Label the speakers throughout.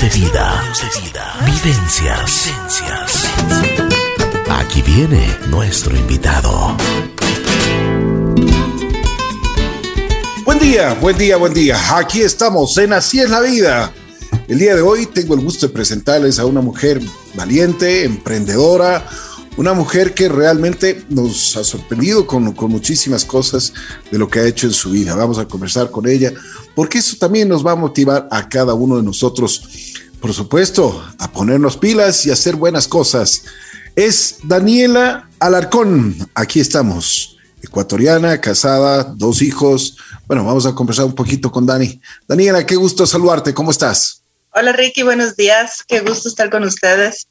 Speaker 1: De vida. Vivencias. Aquí viene nuestro invitado.
Speaker 2: Buen día, buen día, buen día. Aquí estamos en Así es la vida. El día de hoy tengo el gusto de presentarles a una mujer valiente, emprendedora, una mujer que realmente nos ha sorprendido con, con, muchísimas cosas de lo que ha hecho en su vida. Vamos a conversar con ella, porque eso también nos va a motivar a cada uno de nosotros, por supuesto, a ponernos pilas y hacer buenas cosas. Es Daniela Alarcón, aquí estamos, ecuatoriana, casada, dos hijos. Bueno, vamos a conversar un poquito con Dani. Daniela, qué gusto saludarte, ¿cómo estás?
Speaker 3: Hola Ricky, buenos días, qué gusto estar con ustedes.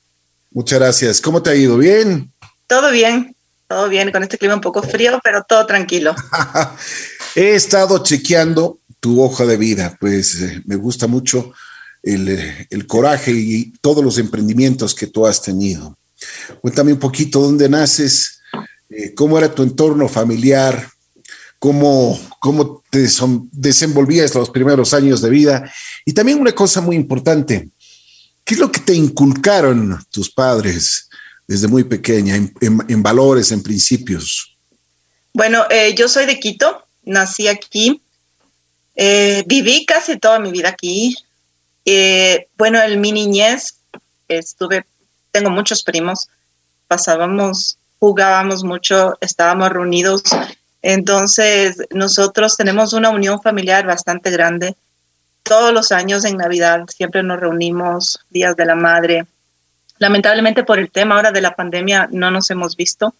Speaker 2: Muchas gracias. ¿Cómo te ha ido? ¿Bien?
Speaker 3: Todo bien, todo bien, con este clima un poco frío, pero todo tranquilo.
Speaker 2: He estado chequeando tu hoja de vida, pues eh, me gusta mucho el, eh, el, coraje y todos los emprendimientos que tú has tenido. Cuéntame un poquito dónde naces, eh, cómo era tu entorno familiar, cómo, cómo te desenvolvías los primeros años de vida y también una cosa muy importante, ¿Qué es lo que te inculcaron tus padres desde muy pequeña en, valores, en principios?
Speaker 3: Bueno, eh, yo soy de Quito, nací aquí, eh, viví casi toda mi vida aquí. Eh, bueno, en mi niñez estuve, tengo muchos primos, pasábamos, jugábamos mucho, estábamos reunidos. Entonces, nosotros tenemos una unión familiar bastante grande todos los años en Navidad siempre nos reunimos, días de la madre. Lamentablemente por el tema ahora de la pandemia no nos hemos visto.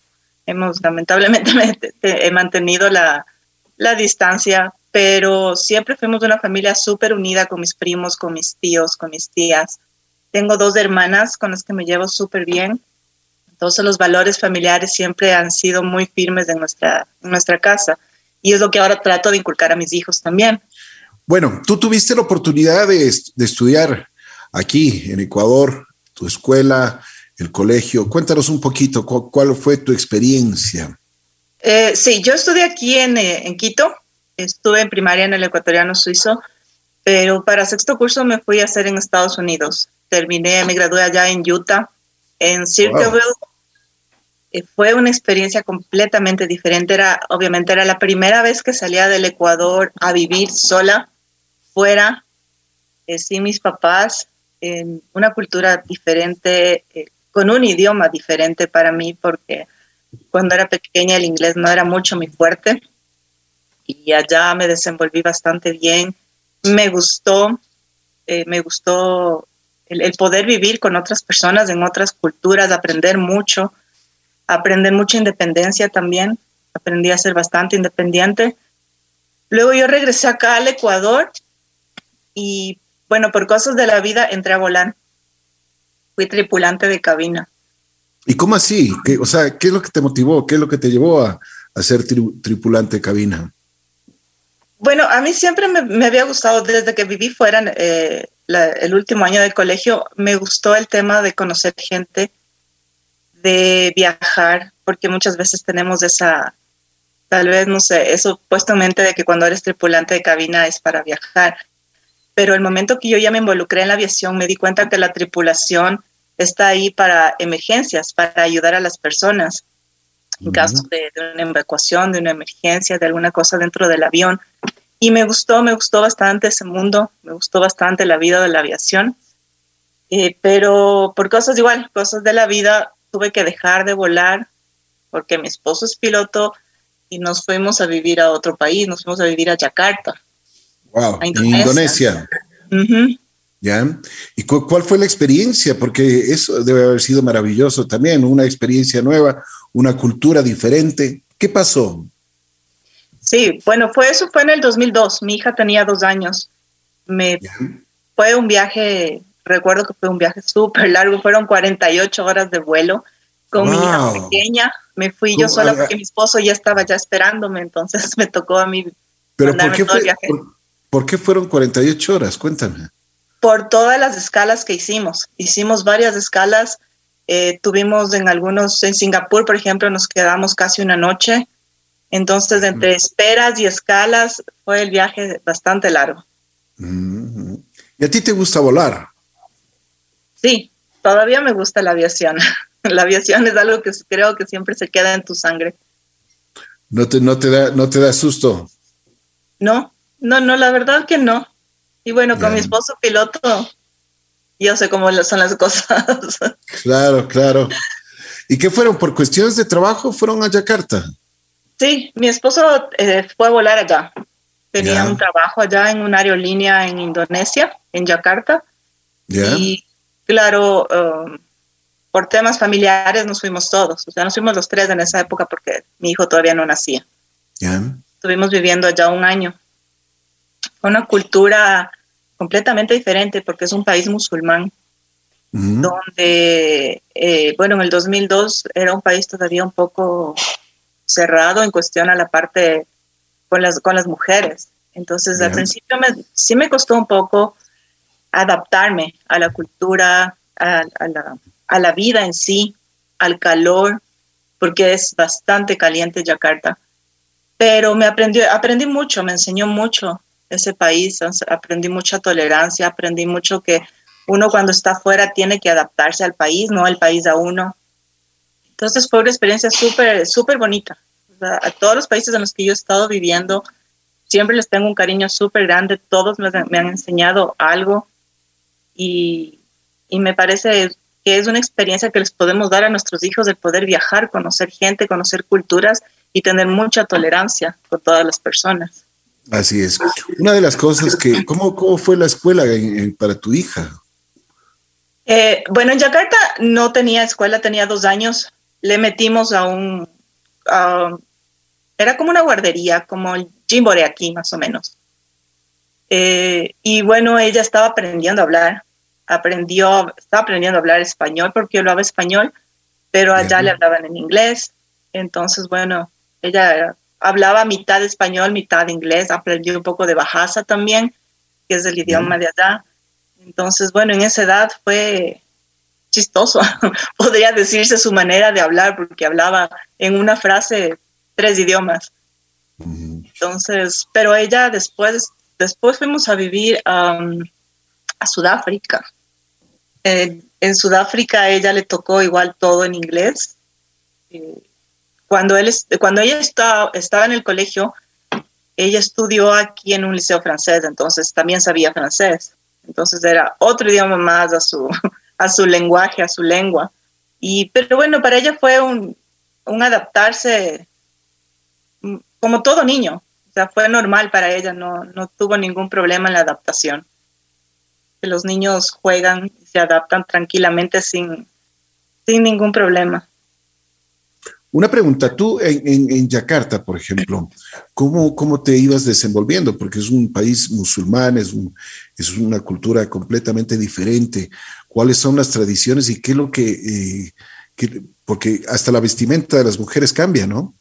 Speaker 3: Hemos lamentablemente he mantenido la, la distancia, pero siempre fuimos una familia súper unida con mis primos, con mis tíos, con mis tías. Tengo dos hermanas con las que me llevo súper bien. Entonces los valores familiares siempre han sido muy firmes en nuestra, en nuestra casa. Y es lo que ahora trato de inculcar a mis hijos también.
Speaker 2: Bueno, tú tuviste la oportunidad de, estudiar aquí en Ecuador, tu escuela, el colegio. Cuéntanos un poquito cuál, fue tu experiencia.
Speaker 3: Eh, sí, yo estudié aquí en, eh, en, Quito, estuve en primaria en el ecuatoriano suizo, pero para sexto curso me fui a hacer en Estados Unidos. Terminé, me gradué allá en Utah, en Circleville. Fue una experiencia completamente diferente. Era, obviamente, era la primera vez que salía del Ecuador a vivir sola fuera, eh, sin mis papás, en una cultura diferente, eh, con un idioma diferente para mí, porque cuando era pequeña el inglés no era mucho mi fuerte y allá me desenvolví bastante bien. Me gustó, eh, me gustó el, poder vivir con otras personas en otras culturas, aprender mucho, aprender mucha independencia también. Aprendí a ser bastante independiente. Luego yo regresé acá al Ecuador y bueno, por cosas de la vida entré a volar. Fui tripulante de cabina.
Speaker 2: ¿Y cómo así? ¿Qué, o sea, ¿qué es lo que te motivó? ¿Qué es lo que te llevó a, ser tripulante de cabina?
Speaker 3: Bueno, a mí siempre me, había gustado, desde que viví fuera eh, el último año de colegio, me gustó el tema de conocer gente, de viajar, porque muchas veces tenemos esa, tal vez, no sé, eso puesto en mente de que cuando eres tripulante de cabina es para viajar pero el momento que yo ya me involucré en la aviación me di cuenta que la tripulación está ahí para emergencias, para ayudar a las personas en caso de, una evacuación, de una emergencia, de alguna cosa dentro del avión. Y me gustó, me gustó bastante ese mundo, me gustó bastante la vida de la aviación. Eh, pero por cosas igual, cosas de la vida, tuve que dejar de volar porque mi esposo es piloto y nos fuimos a vivir a otro país, nos fuimos a vivir a Yakarta.
Speaker 2: Wow, Indonesia. ¿Ya? ¿Y cuál fue la experiencia? Porque eso debe haber sido maravilloso también, una experiencia nueva, una cultura diferente. ¿Qué pasó?
Speaker 3: Sí, bueno, fue eso fue en el 2002. Mi hija tenía dos años. Me fue un viaje, recuerdo que fue un viaje súper largo, fueron 48 horas de vuelo con mi hija pequeña. Me fui yo sola porque mi esposo ya estaba ya esperándome, entonces me tocó a mí.
Speaker 2: Pero ¿por qué, ¿Por qué fueron 48 horas? Cuéntame.
Speaker 3: Por todas las escalas que hicimos. Hicimos varias escalas. Eh, tuvimos en algunos, en Singapur, por ejemplo, nos quedamos casi una noche. Entonces, entre esperas y escalas, fue el viaje bastante largo.
Speaker 2: ¿Y a ti te gusta volar?
Speaker 3: Sí, todavía me gusta la aviación. la aviación es algo que creo que siempre se queda en tu sangre.
Speaker 2: ¿No te, no te, da, no te da susto?
Speaker 3: No, no, no, la verdad que no. Y bueno, con mi esposo piloto, yo sé cómo son las cosas.
Speaker 2: Claro, claro. ¿Y qué fueron? ¿Por cuestiones de trabajo fueron a Yakarta?
Speaker 3: Sí, mi esposo eh, fue a volar allá. Tenía un trabajo allá en una aerolínea en Indonesia, en Yakarta. Y claro, um, por temas familiares nos fuimos todos. O sea, nos fuimos los tres en esa época porque mi hijo todavía no nacía. Estuvimos viviendo allá un año. Una cultura completamente diferente porque es un país musulmán, donde, eh, bueno, en el 2002 era un país todavía un poco cerrado en cuestión a la parte con las, con las mujeres. Entonces, al principio me, sí me costó un poco adaptarme a la cultura, a, la, a, la, vida en sí, al calor, porque es bastante caliente Yakarta. Pero me aprendió, aprendí mucho, me enseñó mucho ese país, aprendí mucha tolerancia, aprendí mucho que uno cuando está afuera tiene que adaptarse al país, no al país a uno. Entonces fue una experiencia súper, súper bonita a todos los países en los que yo he estado viviendo, siempre les tengo un cariño súper grande, todos me, han enseñado algo y, y, me parece que es una experiencia que les podemos dar a nuestros hijos de poder viajar, conocer gente, conocer culturas y tener mucha tolerancia con todas las personas.
Speaker 2: Así es. Una de las cosas que, ¿cómo, cómo fue la escuela para tu hija?
Speaker 3: Eh, bueno, en Yakarta no tenía escuela, tenía dos años. Le metimos a un, era como una guardería, como el Jimbore aquí, más o menos. Eh, y bueno, ella estaba aprendiendo a hablar, aprendió, estaba aprendiendo a hablar español porque yo hablaba español, pero allá le hablaban en inglés. Entonces, bueno, ella hablaba mitad español, mitad inglés, aprendió un poco de Bajasa también, que es el idioma de allá. Entonces, bueno, en esa edad fue chistoso, podría decirse su manera de hablar, porque hablaba en una frase tres idiomas. Entonces, pero ella después, después fuimos a vivir a Sudáfrica. en Sudáfrica ella le tocó igual todo en inglés. Cuando, él, cuando ella estaba, estaba en el colegio, ella estudió aquí en un liceo francés, entonces también sabía francés. Entonces era otro idioma más a su, a su lenguaje, a su lengua. Y, pero bueno, para ella fue un, un adaptarse como todo niño. O sea, fue normal para ella, no, no tuvo ningún problema en la adaptación. Los niños juegan y se adaptan tranquilamente sin, sin ningún problema.
Speaker 2: Una pregunta, tú en, en, Yakarta, por ejemplo, ¿cómo, ¿cómo te ibas desenvolviendo? Porque es un país musulmán, es, un, es una cultura completamente diferente. ¿Cuáles son las tradiciones y qué es lo que, eh, que, porque hasta la vestimenta de las mujeres cambia, ¿no?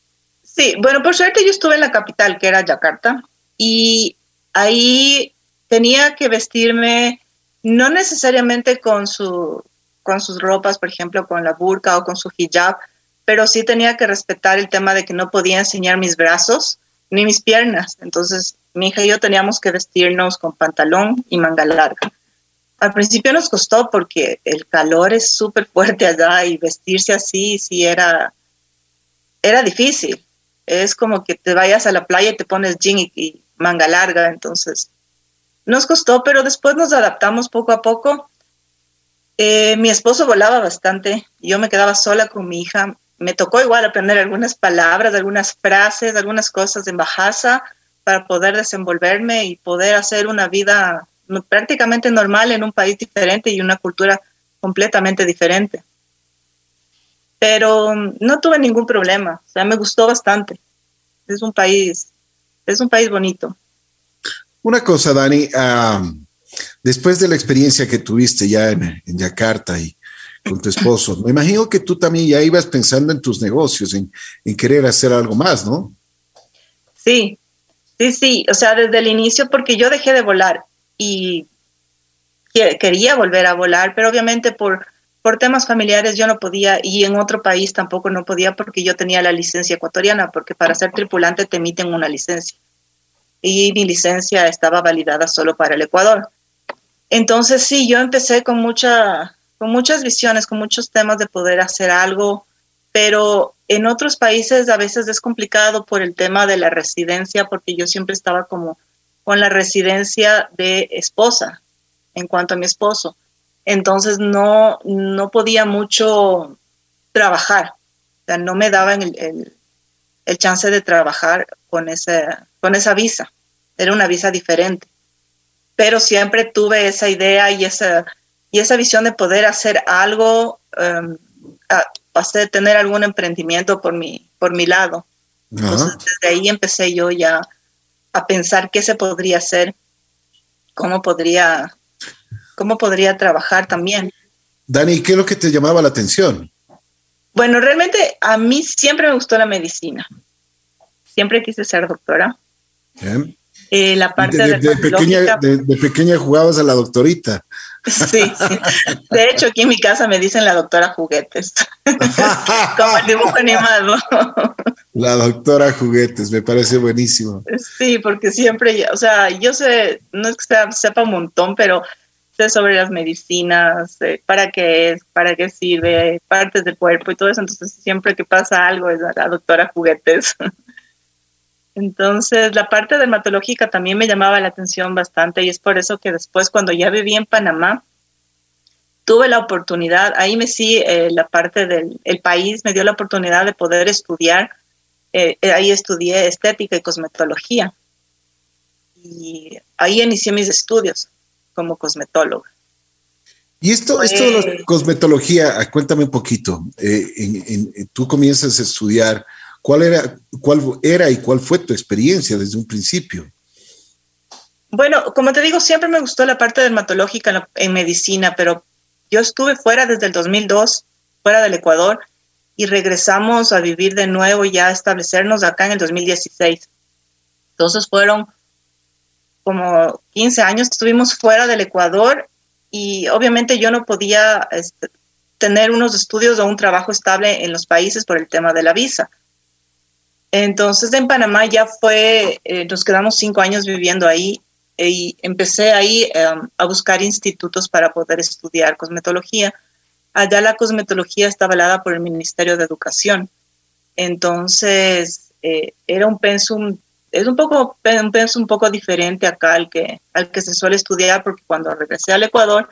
Speaker 3: Sí, bueno, por suerte yo estuve en la capital, que era Yakarta, y ahí tenía que vestirme no necesariamente con, su, con sus ropas, por ejemplo, con la burka o con su hijab, pero sí tenía que respetar el tema de que no podía enseñar mis brazos ni mis piernas. Entonces, mi hija y yo teníamos que vestirnos con pantalón y manga larga. Al principio nos costó porque el calor es súper fuerte allá y vestirse así sí era, era difícil es como que te vayas a la playa y te pones jean y, manga larga, entonces nos costó, pero después nos adaptamos poco a poco. Eh, mi esposo volaba bastante, yo me quedaba sola con mi hija. Me tocó igual aprender algunas palabras, algunas frases, algunas cosas en Bajasa para poder desenvolverme y poder hacer una vida prácticamente normal en un país diferente y una cultura completamente diferente pero no tuve ningún problema, o sea, me gustó bastante. Es un país, es un país bonito.
Speaker 2: Una cosa, Dani, después de la experiencia que tuviste ya en, Yakarta y con tu esposo, me imagino que tú también ya ibas pensando en tus negocios, en, en querer hacer algo más, ¿no?
Speaker 3: Sí, sí, sí, o sea, desde el inicio, porque yo dejé de volar y quería volver a volar, pero obviamente por por temas familiares yo no podía y en otro país tampoco no podía porque yo tenía la licencia ecuatoriana, porque para ser tripulante te emiten una licencia. Y mi licencia estaba validada solo para el Ecuador. Entonces sí, yo empecé con mucha, con muchas visiones, con muchos temas de poder hacer algo, pero en otros países a veces es complicado por el tema de la residencia, porque yo siempre estaba como con la residencia de esposa en cuanto a mi esposo. Entonces no, no podía mucho trabajar, o sea, no me daban el, el, chance de trabajar con, ese, con esa visa. Era una visa diferente. Pero siempre tuve esa idea y esa, y esa visión de poder hacer algo um, pasé de tener algún emprendimiento por mi, por mi lado. Entonces, desde ahí empecé yo ya a pensar qué se podría hacer, cómo podría, cómo podría trabajar también.
Speaker 2: Dani, ¿qué es lo que te llamaba la atención?
Speaker 3: Bueno, realmente a mí siempre me gustó la medicina. Siempre quise ser doctora. Eh, la parte
Speaker 2: de, pequeña, de, pequeña jugabas a la doctorita.
Speaker 3: Sí, de hecho aquí en mi casa me dicen la doctora juguetes, como el dibujo animado.
Speaker 2: La doctora juguetes, me parece buenísimo.
Speaker 3: Sí, porque siempre, o sea, yo sé, no es que sepa un montón, pero sobre las medicinas, para qué es, para qué sirve, partes del cuerpo y todo eso, entonces siempre que pasa algo es la doctora juguetes. Entonces, la parte dermatológica también me llamaba la atención bastante y es por eso que después, cuando ya viví en Panamá, tuve la oportunidad, ahí me sí, eh, la parte del país me dio la oportunidad de poder estudiar, eh, eh, ahí estudié estética y cosmetología. Y ahí inicié mis estudios como cosmetóloga.
Speaker 2: Y esto, esto de la cosmetología, cuéntame un poquito. tú comienzas a estudiar ¿Cuál era, ¿Cuál era y cuál fue tu experiencia desde un principio?
Speaker 3: Bueno, como te digo, siempre me gustó la parte dermatológica en, medicina, pero yo estuve fuera desde el 2002, fuera del Ecuador, y regresamos a vivir de nuevo y ya a establecernos acá en el 2016. Entonces fueron como 15 años estuvimos fuera del Ecuador y obviamente yo no podía este, tener unos estudios o un trabajo estable en los países por el tema de la visa. Entonces en Panamá ya fue, eh, nos quedamos cinco años viviendo ahí y empecé ahí em, a buscar institutos para poder estudiar cosmetología. Allá la cosmetología está avalada por el Ministerio de Educación. Entonces eh, era un pensum, es un poco un un poco diferente acá al que, al que se suele estudiar porque cuando regresé al Ecuador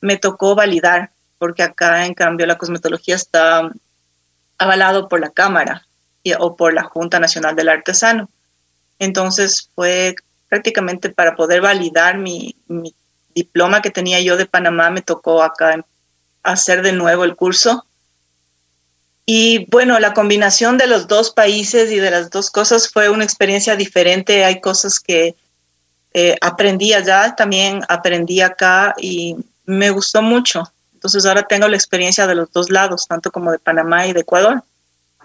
Speaker 3: me tocó validar porque acá en cambio la cosmetología está avalado por la Cámara o por la Junta Nacional del Artesano. Entonces fue prácticamente para poder validar mi, diploma que tenía yo de Panamá, me tocó acá hacer de nuevo el curso. Y bueno, la combinación de los dos países y de las dos cosas fue una experiencia diferente. Hay cosas que eh, aprendí allá, también aprendí acá y me gustó mucho. Entonces ahora tengo la experiencia de los dos lados, tanto como de Panamá y de Ecuador.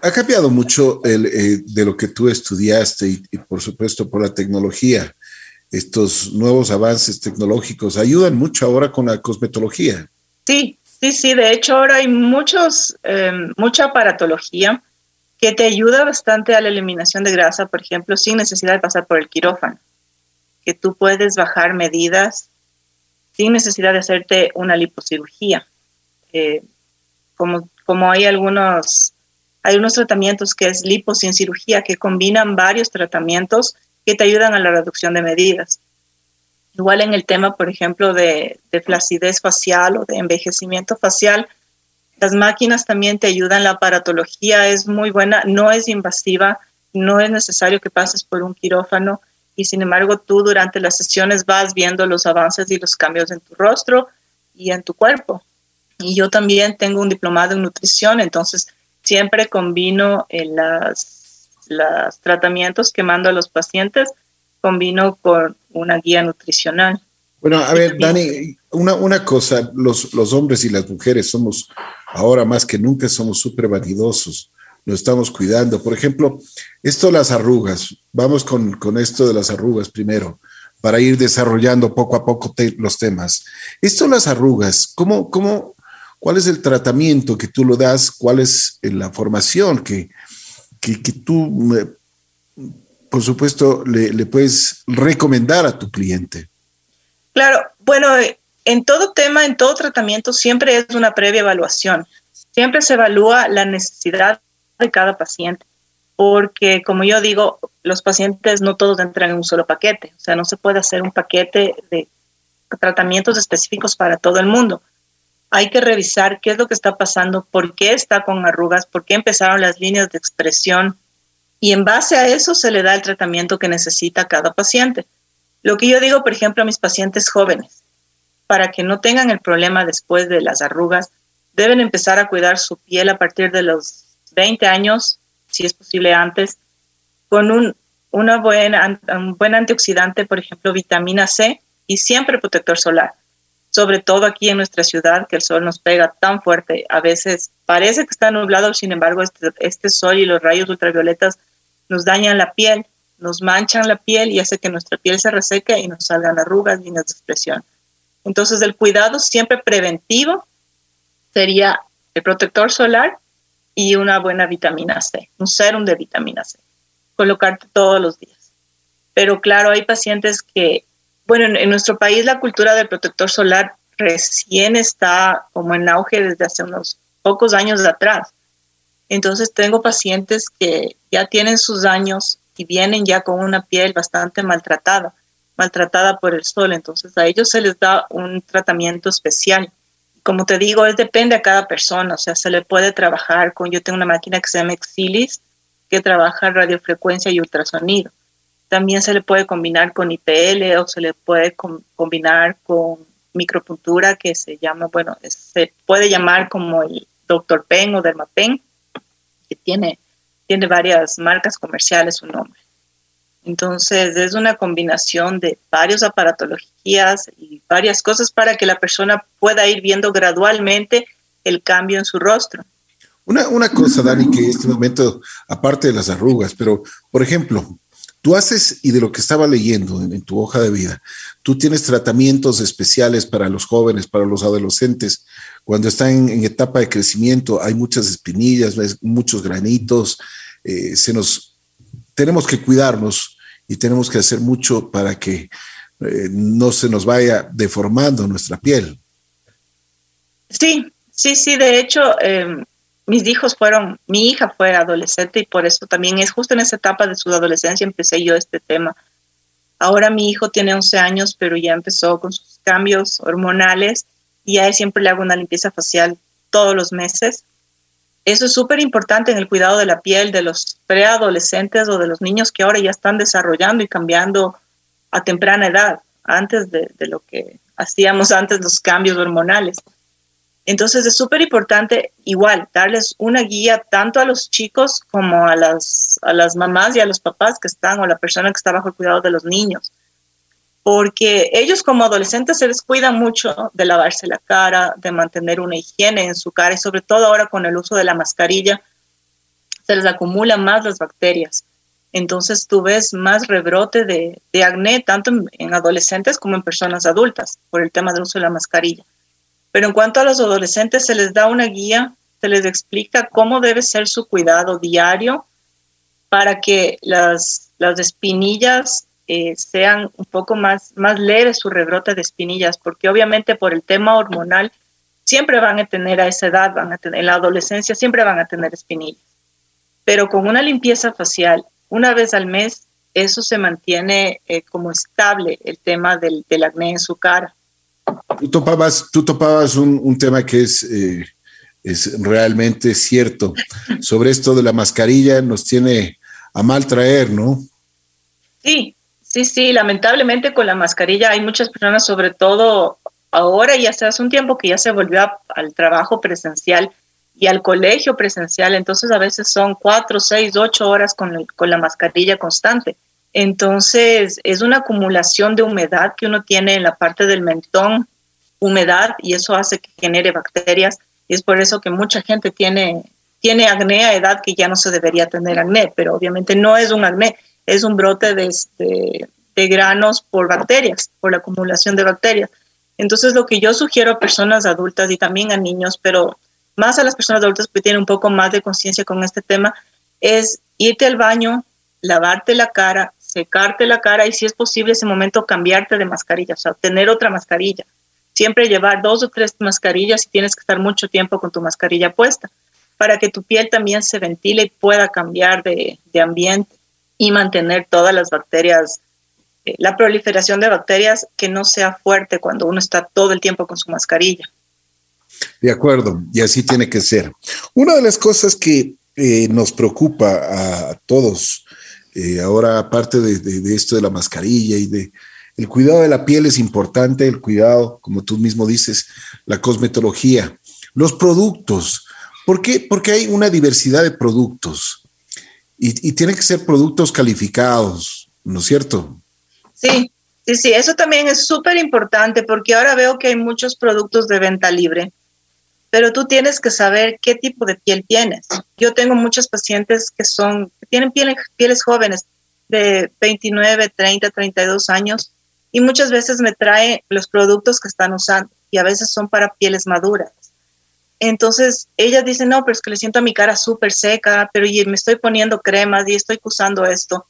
Speaker 2: Ha cambiado mucho el, eh, de lo que tú estudiaste y, por supuesto por la tecnología. Estos nuevos avances tecnológicos ayudan mucho ahora con la cosmetología.
Speaker 3: Sí, sí, sí. De hecho, ahora hay muchos, em, mucha aparatología que te ayuda bastante a la eliminación de grasa, por ejemplo, sin necesidad de pasar por el quirófano. Que tú puedes bajar medidas sin necesidad de hacerte una liposirugía. Eh, como, como hay algunos hay unos tratamientos que es lipo sin cirugía que combinan varios tratamientos que te ayudan a la reducción de medidas. Igual en el tema, por ejemplo, de, flacidez facial o de envejecimiento facial, las máquinas también te ayudan, la aparatología es muy buena, no es invasiva, no es necesario que pases por un quirófano y sin embargo tú durante las sesiones vas viendo los avances y los cambios en tu rostro y en tu cuerpo. Y yo también tengo un diplomado en nutrición, entonces siempre combino en las, los tratamientos que mando a los pacientes, combino con una guía nutricional.
Speaker 2: Bueno, a ver, Dani, una, una cosa, los, los hombres y las mujeres somos ahora más que nunca, somos súper vanidosos, nos estamos cuidando. Por ejemplo, esto de las arrugas, vamos con, con esto de las arrugas primero, para ir desarrollando poco a poco los temas. Esto de las arrugas, ¿cómo, cómo, ¿Cuál es el tratamiento que tú lo das? ¿Cuál es eh, la formación que, que, tú, por supuesto, le, puedes recomendar a tu cliente?
Speaker 3: Claro, bueno, en todo tema, en todo tratamiento, siempre es una previa evaluación. Siempre se evalúa la necesidad de cada paciente, porque como yo digo, los pacientes no todos entran en un solo paquete, o sea, no se puede hacer un paquete de tratamientos específicos para todo el mundo. Hay que revisar qué es lo que está pasando, por qué está con arrugas, por qué empezaron las líneas de expresión y en base a eso se le da el tratamiento que necesita cada paciente. Lo que yo digo, por ejemplo, a mis pacientes jóvenes, para que no tengan el problema después de las arrugas, deben empezar a cuidar su piel a partir de los 20 años, si es posible antes, con un, una buena, un buen antioxidante, por ejemplo, vitamina C y siempre protector solar. Sobre todo aquí en nuestra ciudad, que el sol nos pega tan fuerte. A veces parece que está nublado, sin embargo, este, este sol y los rayos ultravioletas nos dañan la piel, nos manchan la piel y hace que nuestra piel se reseque y nos salgan arrugas, líneas de expresión. Entonces, el cuidado siempre preventivo sería el protector solar y una buena vitamina C, un serum de vitamina C, colocarte todos los días. Pero claro, hay pacientes que, bueno, en, nuestro país la cultura del protector solar recién está como en auge desde hace unos pocos años atrás. Entonces tengo pacientes que ya tienen sus años y vienen ya con una piel bastante maltratada, maltratada por el sol. Entonces a ellos se les da un tratamiento especial como te digo, es depende a cada persona, o sea, se le puede trabajar con, yo tengo una máquina que se llama Exilis, que trabaja radiofrecuencia y ultrasonido. También se le puede combinar con IPL o se le puede combinar con micropuntura que se llama, bueno, se puede llamar como el Dr. Pen o Dermapen, tiene, tiene varias marcas comerciales su nombre. Entonces es una combinación de varias aparatologías y varias cosas para que la persona pueda ir viendo gradualmente el cambio en su rostro.
Speaker 2: Una, una cosa, Dani, que en este momento, aparte de las arrugas, pero por ejemplo, tú haces, y de lo que estaba leyendo en, tu hoja de vida, tú tienes tratamientos especiales para los jóvenes, para los adolescentes, cuando están en, etapa de crecimiento, hay muchas espinillas, muchos granitos, eh, se nos tenemos que cuidarnos y tenemos que hacer mucho para que eh, no se nos vaya deformando nuestra piel.
Speaker 3: Sí, sí, sí, de hecho, em, mis hijos fueron, mi hija fue adolescente y por eso también es justo en esa etapa de su adolescencia empecé yo este tema. Ahora mi hijo tiene 11 años, pero ya empezó con sus cambios hormonales y a él siempre le hago una limpieza facial todos los meses eso es súper importante en el cuidado de la piel de los preadolescentes o de los niños que ahora ya están desarrollando y cambiando a temprana edad, antes de, lo que hacíamos antes los cambios hormonales. Entonces es súper importante igual darles una guía tanto a los chicos como a las, a las mamás y a los papás que están o la persona que está bajo el cuidado de los niños porque ellos como adolescentes se descuidan mucho de lavarse la cara, de mantener una higiene en su cara y sobre todo ahora con el uso de la mascarilla se les acumulan más las bacterias. Entonces tú ves más rebrote de, acné tanto en, adolescentes como en personas adultas por el tema del uso de la mascarilla. Pero en cuanto a los adolescentes se les da una guía, se les explica cómo debe ser su cuidado diario para que las, las espinillas eh, sean un poco más, más leves su rebrote de espinillas, porque obviamente por el tema hormonal siempre van a tener a esa edad, van a tener, en la adolescencia siempre van a tener espinillas. Pero con una limpieza facial una vez al mes, eso se mantiene eh, como estable el tema del, del, acné en su cara.
Speaker 2: Tú topabas, tú topabas un, un tema que es, eh, es realmente cierto. Sobre esto de la mascarilla nos tiene a mal traer, ¿no?
Speaker 3: Sí, Sí, sí, lamentablemente con la mascarilla hay muchas personas, sobre todo ahora y hace un tiempo que ya se volvió al trabajo presencial y al colegio presencial, entonces a veces son cuatro, seis, ocho horas con, con la mascarilla constante. Entonces es una acumulación de humedad que uno tiene en la parte del mentón, humedad, y eso hace que genere bacterias. Y es por eso que mucha gente tiene, tiene acné a edad que ya no se debería tener acné, pero obviamente no es un acné, es un brote de, de, granos por bacterias, por la acumulación de bacterias. Entonces, lo que yo sugiero a personas adultas y también a niños, pero más a las personas adultas que tienen un poco más de conciencia con este tema, es irte al baño, lavarte la cara, secarte la cara y si es posible ese momento cambiarte de mascarilla, o sea, tener otra mascarilla. siempre llevar dos o tres mascarillas y tienes que estar mucho tiempo con tu mascarilla puesta para que tu piel también se ventile y pueda cambiar de, ambiente y mantener todas las bacterias, eh, la proliferación de bacterias que no sea fuerte cuando uno está todo el tiempo con su mascarilla.
Speaker 2: De acuerdo, y así tiene que ser. Una de las cosas que eh, nos preocupa a todos, eh, ahora aparte de, esto de la mascarilla y de el cuidado de la piel es importante, el cuidado, como tú mismo dices, la cosmetología, los productos. ¿Por qué? Porque hay una diversidad de productos y, y tienen que ser productos calificados, ¿no es cierto?
Speaker 3: Sí, sí, sí, eso también es súper importante porque ahora veo que hay muchos productos de venta libre pero tú tienes que saber qué tipo de piel tienes. Yo tengo muchos pacientes que son, tienen pieles jóvenes de 29, 30, 32 años y muchas veces me trae los productos que están usando y a veces son para pieles maduras. Entonces ellas dicen, no, pero es que le siento a mi cara súper seca, pero y me estoy poniendo cremas y estoy usando esto.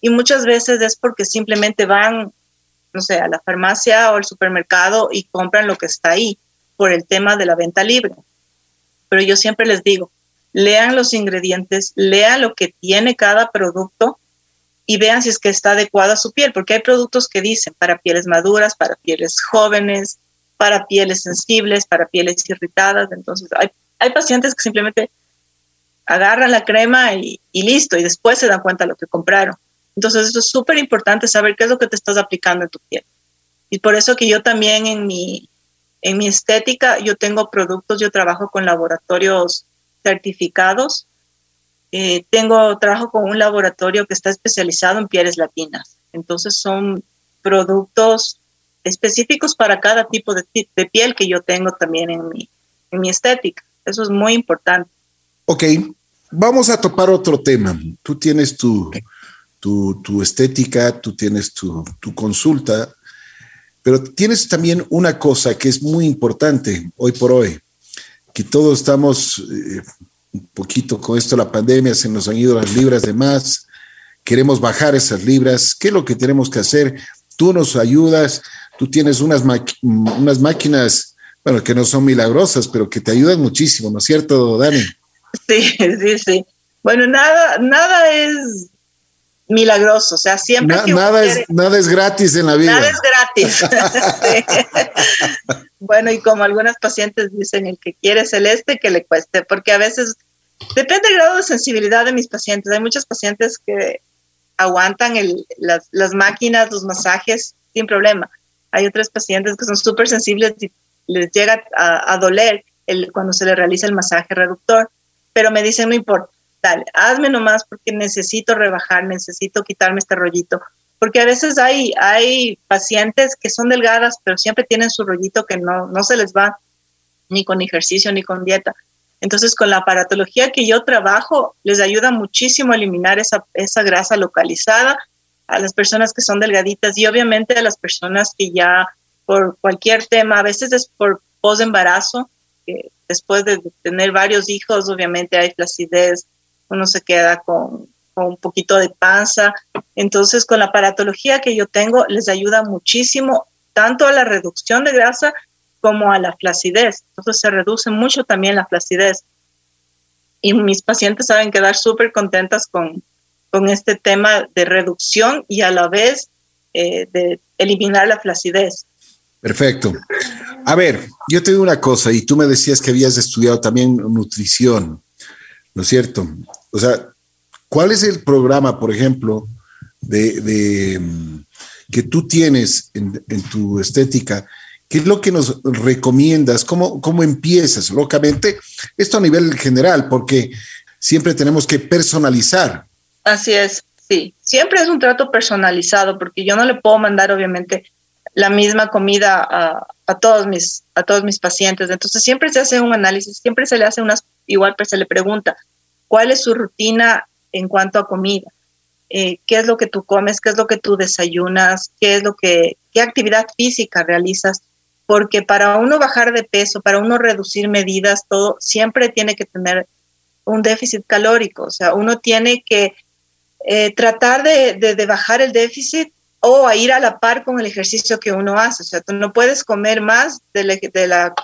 Speaker 3: Y muchas veces es porque simplemente van, no sé, a la farmacia o al supermercado y compran lo que está ahí por el tema de la venta libre. Pero yo siempre les digo, lean los ingredientes, lean lo que tiene cada producto y vean si es que está adecuado a su piel, porque hay productos que dicen para pieles maduras, para pieles jóvenes, para pieles sensibles, para pieles irritadas. Entonces, hay, hay pacientes que simplemente agarran la crema y, y, listo, y después se dan cuenta de lo que compraron. Entonces, eso es súper importante saber qué es lo que te estás aplicando en tu piel. Y por eso que yo también en mi, en mi estética yo tengo productos, yo trabajo con laboratorios certificados. Eh, tengo trabajo con un laboratorio que está especializado en pieles latinas. Entonces son productos específicos para cada tipo de, piel que yo tengo también en mi, en mi estética. Eso es muy importante.
Speaker 2: Ok, vamos a topar otro tema. Tú tienes tu, tu, tu estética, tú tienes tu, tu consulta pero tienes también una cosa que es muy importante hoy por hoy, que todos estamos eh, un poquito con esto, la pandemia, se nos han ido las libras de más, queremos bajar esas libras, ¿qué es lo que tenemos que hacer? Tú nos ayudas, tú tienes unas, unas máquinas, bueno, que no son milagrosas, pero que te ayudan muchísimo, ¿no es cierto, Dani?
Speaker 3: Sí, sí, sí. Bueno, nada, nada es milagroso, o sea, siempre...
Speaker 2: nada, es, nada es gratis en la vida.
Speaker 3: Nada es gratis. bueno, y como algunas pacientes dicen, el que quiere celeste, que le cueste, porque a veces depende del grado de sensibilidad de mis pacientes. Hay muchos pacientes que aguantan el, las, las, máquinas, los masajes sin problema. Hay otros pacientes que son súper sensibles y les llega a, a doler el, cuando se le realiza el masaje reductor, pero me dicen, no importa dale, hazme nomás porque necesito rebajar, necesito quitarme este rollito. Porque a veces hay, hay pacientes que son delgadas, pero siempre tienen su rollito que no, no se les va ni con ejercicio ni con dieta. Entonces, con la aparatología que yo trabajo, les ayuda muchísimo a eliminar esa, esa grasa localizada a las personas que son delgaditas y obviamente a las personas que ya por cualquier tema, a veces es por post-embarazo, que después de tener varios hijos, obviamente hay flacidez, uno se queda con, un poquito de panza. Entonces, con la aparatología que yo tengo, les ayuda muchísimo tanto a la reducción de grasa como a la flacidez. Entonces, se reduce mucho también la flacidez. Y mis pacientes saben quedar súper contentas con, con este tema de reducción y a la vez eh, de eliminar la flacidez.
Speaker 2: Perfecto. A ver, yo te digo una cosa, y tú me decías que habías estudiado también nutrición. ¿No es cierto? O sea, ¿cuál es el programa, por ejemplo, de, mm, que tú tienes en, tu estética? ¿Qué es lo que nos recomiendas? ¿Cómo, ¿Cómo empiezas? Lógicamente, esto a nivel general, porque siempre tenemos que personalizar.
Speaker 3: Así es, sí. Siempre es un trato personalizado, porque yo no le puedo mandar, obviamente, la misma comida a, a, todos mis, a todos mis pacientes. Entonces siempre se hace un análisis, siempre se le hace unas, igual pues se le pregunta, ¿cuál es su rutina en cuanto a comida? Eh, ¿Qué es lo que tú comes? ¿Qué es lo que tú desayunas? ¿Qué es lo que, qué actividad física realizas? Porque para uno bajar de peso, para uno reducir medidas, todo, siempre tiene que tener un déficit calórico. O sea, uno tiene que eh, tratar de, de bajar el déficit o a ir a la par con el ejercicio que uno hace. O sea, tú no puedes comer más de la, de la,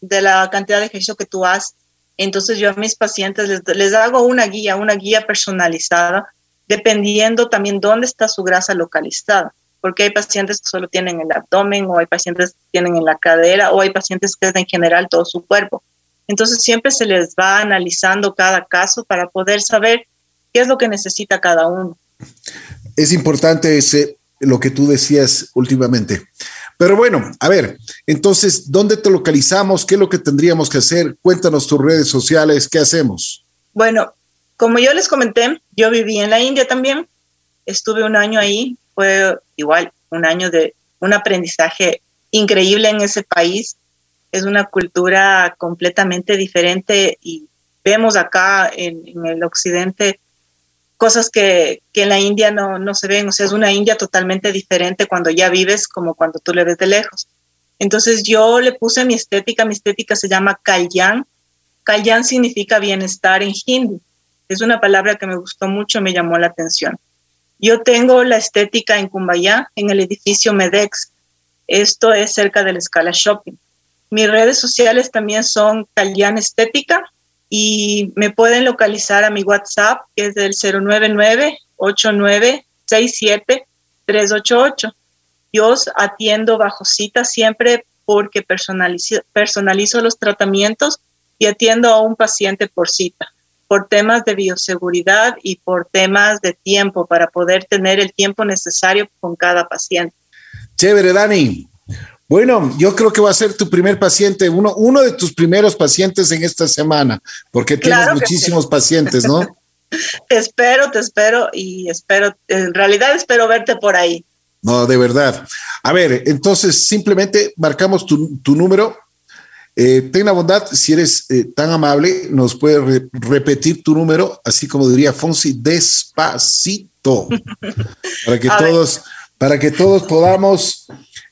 Speaker 3: de la cantidad de ejercicio que tú haces. Entonces yo a mis pacientes les, les hago una guía, una guía personalizada, dependiendo también dónde está su grasa localizada porque hay pacientes que solo tienen el abdomen o hay pacientes que tienen en la cadera o hay pacientes que en general todo su cuerpo. Entonces siempre se les va analizando cada caso para poder saber qué es lo que necesita cada uno.
Speaker 2: Es importante ese, lo que tú decías últimamente. Pero bueno, a ver, entonces, ¿dónde te localizamos? ¿Qué es lo que tendríamos que hacer? Cuéntanos tus redes sociales, ¿qué hacemos?
Speaker 3: Bueno, como yo les comenté, yo viví en la India también, estuve un año ahí, fue igual un año de un aprendizaje increíble en ese país. Es una cultura completamente diferente y vemos acá en, en el occidente cosas que, que en la India no, no, se ven. O sea, es una India totalmente diferente cuando ya vives como cuando tú le ves de lejos. Entonces yo le puse mi estética, mi estética se llama Kalyan. Kalyan significa bienestar en hindi. Es una palabra que me gustó mucho, me llamó la atención. Yo tengo la estética en Cumbayá, en el edificio Medex. Esto es cerca del Scala Shopping. Mis redes sociales también son Kalyan Estética y me pueden localizar a mi WhatsApp, que es del 099-8967-388. Yo atiendo bajo cita siempre porque personalizo, personalizo los tratamientos y atiendo a un paciente por cita, por temas de bioseguridad y por temas de tiempo para poder tener el tiempo necesario con cada paciente.
Speaker 2: Chévere, Dani. Bueno, yo creo que va a ser tu primer paciente, uno, uno de tus primeros pacientes en esta semana, porque tienes muchísimos sí. pacientes, ¿no?
Speaker 3: te espero, te espero y espero, en realidad espero verte por ahí.
Speaker 2: No, de verdad. A ver, entonces simplemente marcamos tu, tu número. Eh, ten la bondad, si eres eh, tan amable, nos puedes re repetir tu número, así como diría Fonsi, despacito, para que todos, ver. Para que todos podamos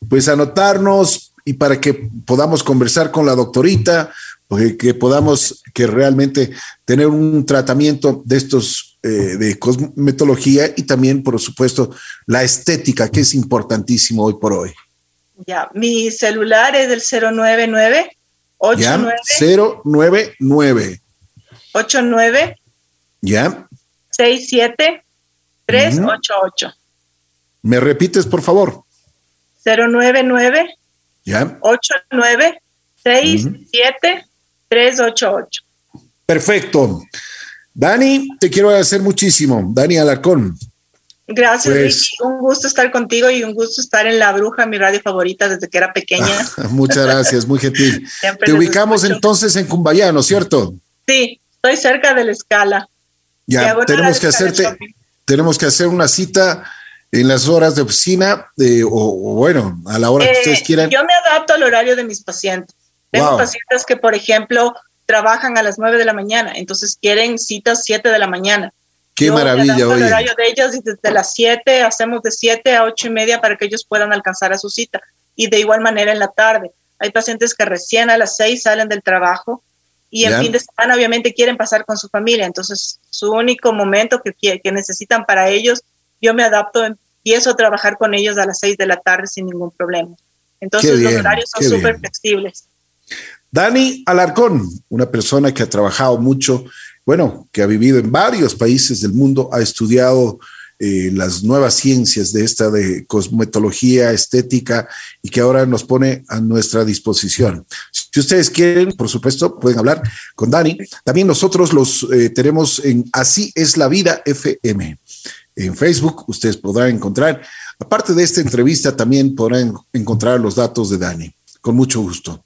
Speaker 2: pues anotarnos y para que podamos conversar con la doctorita, pues, que podamos que realmente tener un tratamiento de estos eh, de cosmetología y también, por supuesto, la estética, que es importantísimo hoy por hoy.
Speaker 3: Ya, mi celular es del 099
Speaker 2: 89 099
Speaker 3: 89
Speaker 2: ya
Speaker 3: 67 388.
Speaker 2: ¿Me repites, por favor?
Speaker 3: 099
Speaker 2: ¿Ya?
Speaker 3: 89 67 388.
Speaker 2: Perfecto. Dani, te quiero agradecer muchísimo. Dani Alarcón.
Speaker 3: Gracias, pues, Ricky. Un gusto estar contigo y un gusto estar en La Bruja, mi radio favorita desde que era pequeña.
Speaker 2: Muchas gracias, muy gentil. Te ubicamos escucho. entonces en Cumbayá, ¿no es cierto?
Speaker 3: Sí, estoy cerca de la escala.
Speaker 2: Ya, tenemos que hacerte, tenemos que hacer una cita en las horas de oficina eh, o, o, bueno, a la hora eh, que ustedes quieran.
Speaker 3: Yo me adapto al horario de mis pacientes. Tengo wow. pacientes que, por ejemplo, trabajan a las 9 de la mañana, entonces quieren citas 7 de la mañana.
Speaker 2: Qué
Speaker 3: yo
Speaker 2: maravilla,
Speaker 3: oye. El horario de ellos y desde las 7 hacemos de 7 a 8 y media para que ellos puedan alcanzar a su cita. Y de igual manera en la tarde. Hay pacientes que recién a las 6 salen del trabajo y en yeah. fin de semana obviamente quieren pasar con su familia. Entonces, su único momento que, que necesitan para ellos yo me adapto, empiezo a trabajar con ellos a las 6 de la tarde sin ningún problema. Entonces bien, los horarios son súper flexibles.
Speaker 2: Dani Alarcón, una persona que ha trabajado mucho, bueno, que ha vivido en varios países del mundo, ha estudiado eh, las nuevas ciencias de esta de cosmetología, estética y que ahora nos pone a nuestra disposición. Si ustedes quieren, por supuesto, pueden hablar con Dani. También nosotros los eh, tenemos en Así es la vida FM en Facebook, ustedes podrán encontrar. Aparte de esta entrevista, también podrán encontrar los datos de Dani. Con mucho gusto.